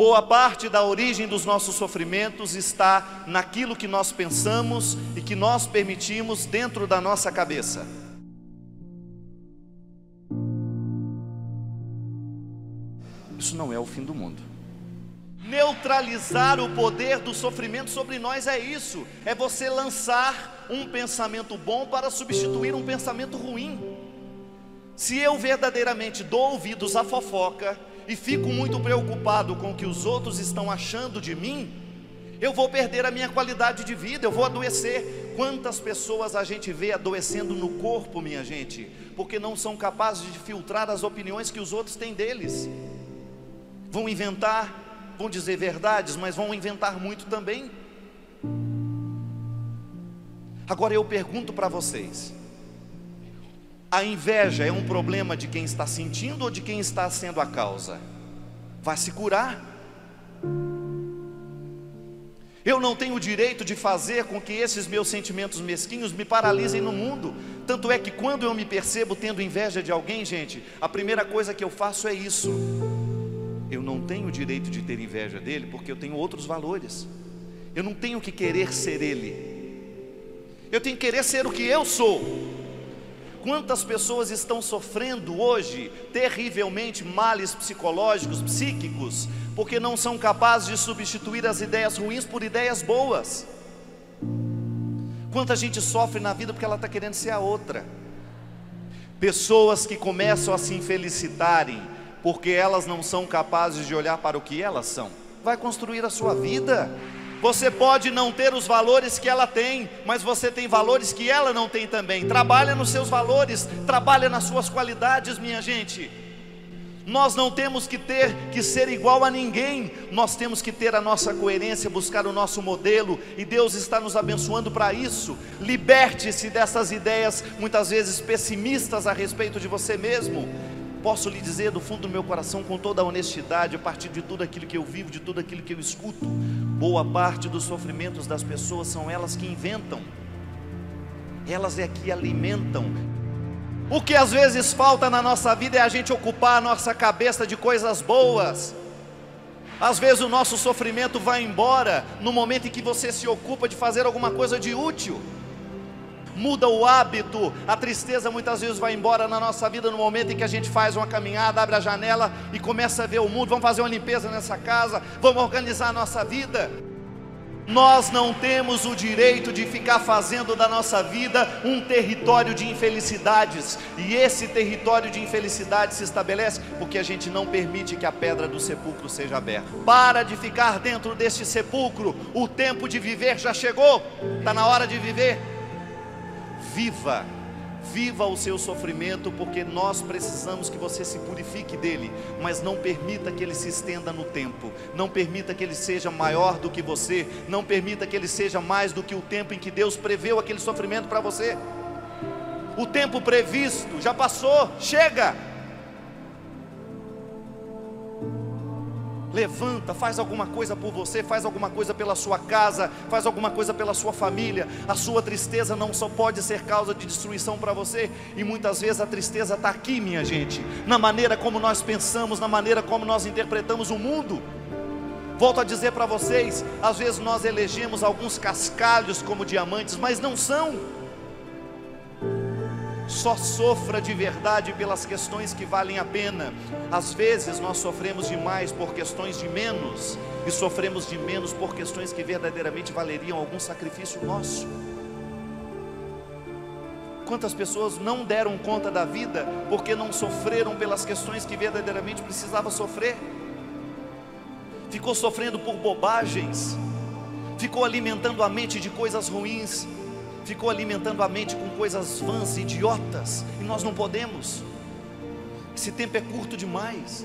Boa parte da origem dos nossos sofrimentos está naquilo que nós pensamos e que nós permitimos dentro da nossa cabeça. Isso não é o fim do mundo. Neutralizar o poder do sofrimento sobre nós é isso, é você lançar um pensamento bom para substituir um pensamento ruim. Se eu verdadeiramente dou ouvidos à fofoca, e fico muito preocupado com o que os outros estão achando de mim, eu vou perder a minha qualidade de vida, eu vou adoecer. Quantas pessoas a gente vê adoecendo no corpo, minha gente, porque não são capazes de filtrar as opiniões que os outros têm deles. Vão inventar, vão dizer verdades, mas vão inventar muito também. Agora eu pergunto para vocês: a inveja é um problema de quem está sentindo ou de quem está sendo a causa? Vai se curar. Eu não tenho o direito de fazer com que esses meus sentimentos mesquinhos me paralisem no mundo. Tanto é que quando eu me percebo tendo inveja de alguém, gente, a primeira coisa que eu faço é isso. Eu não tenho o direito de ter inveja dele porque eu tenho outros valores. Eu não tenho que querer ser ele. Eu tenho que querer ser o que eu sou. Quantas pessoas estão sofrendo hoje terrivelmente males psicológicos, psíquicos, porque não são capazes de substituir as ideias ruins por ideias boas? Quanta gente sofre na vida porque ela está querendo ser a outra? Pessoas que começam a se infelicitarem porque elas não são capazes de olhar para o que elas são. Vai construir a sua vida. Você pode não ter os valores que ela tem, mas você tem valores que ela não tem também. Trabalha nos seus valores, trabalha nas suas qualidades, minha gente. Nós não temos que ter que ser igual a ninguém, nós temos que ter a nossa coerência, buscar o nosso modelo, e Deus está nos abençoando para isso. Liberte-se dessas ideias, muitas vezes pessimistas a respeito de você mesmo. Posso lhe dizer do fundo do meu coração, com toda a honestidade, a partir de tudo aquilo que eu vivo, de tudo aquilo que eu escuto, boa parte dos sofrimentos das pessoas são elas que inventam, elas é que alimentam. O que às vezes falta na nossa vida é a gente ocupar a nossa cabeça de coisas boas. Às vezes o nosso sofrimento vai embora no momento em que você se ocupa de fazer alguma coisa de útil muda o hábito. A tristeza muitas vezes vai embora na nossa vida no momento em que a gente faz uma caminhada, abre a janela e começa a ver o mundo. Vamos fazer uma limpeza nessa casa, vamos organizar a nossa vida. Nós não temos o direito de ficar fazendo da nossa vida um território de infelicidades, e esse território de infelicidade se estabelece porque a gente não permite que a pedra do sepulcro seja aberta. Para de ficar dentro deste sepulcro, o tempo de viver já chegou, está na hora de viver viva, viva o seu sofrimento, porque nós precisamos que você se purifique dele, mas não permita que ele se estenda no tempo, não permita que ele seja maior do que você, não permita que ele seja mais do que o tempo em que Deus preveu aquele sofrimento para você. O tempo previsto já passou, chega. Levanta, faz alguma coisa por você, faz alguma coisa pela sua casa, faz alguma coisa pela sua família. A sua tristeza não só pode ser causa de destruição para você, e muitas vezes a tristeza está aqui, minha gente, na maneira como nós pensamos, na maneira como nós interpretamos o mundo. Volto a dizer para vocês: às vezes nós elegemos alguns cascalhos como diamantes, mas não são. Só sofra de verdade pelas questões que valem a pena. Às vezes nós sofremos demais por questões de menos, e sofremos de menos por questões que verdadeiramente valeriam algum sacrifício nosso. Quantas pessoas não deram conta da vida porque não sofreram pelas questões que verdadeiramente precisava sofrer? Ficou sofrendo por bobagens, ficou alimentando a mente de coisas ruins, ficou alimentando a mente com coisas vãs, idiotas, e nós não podemos. Esse tempo é curto demais.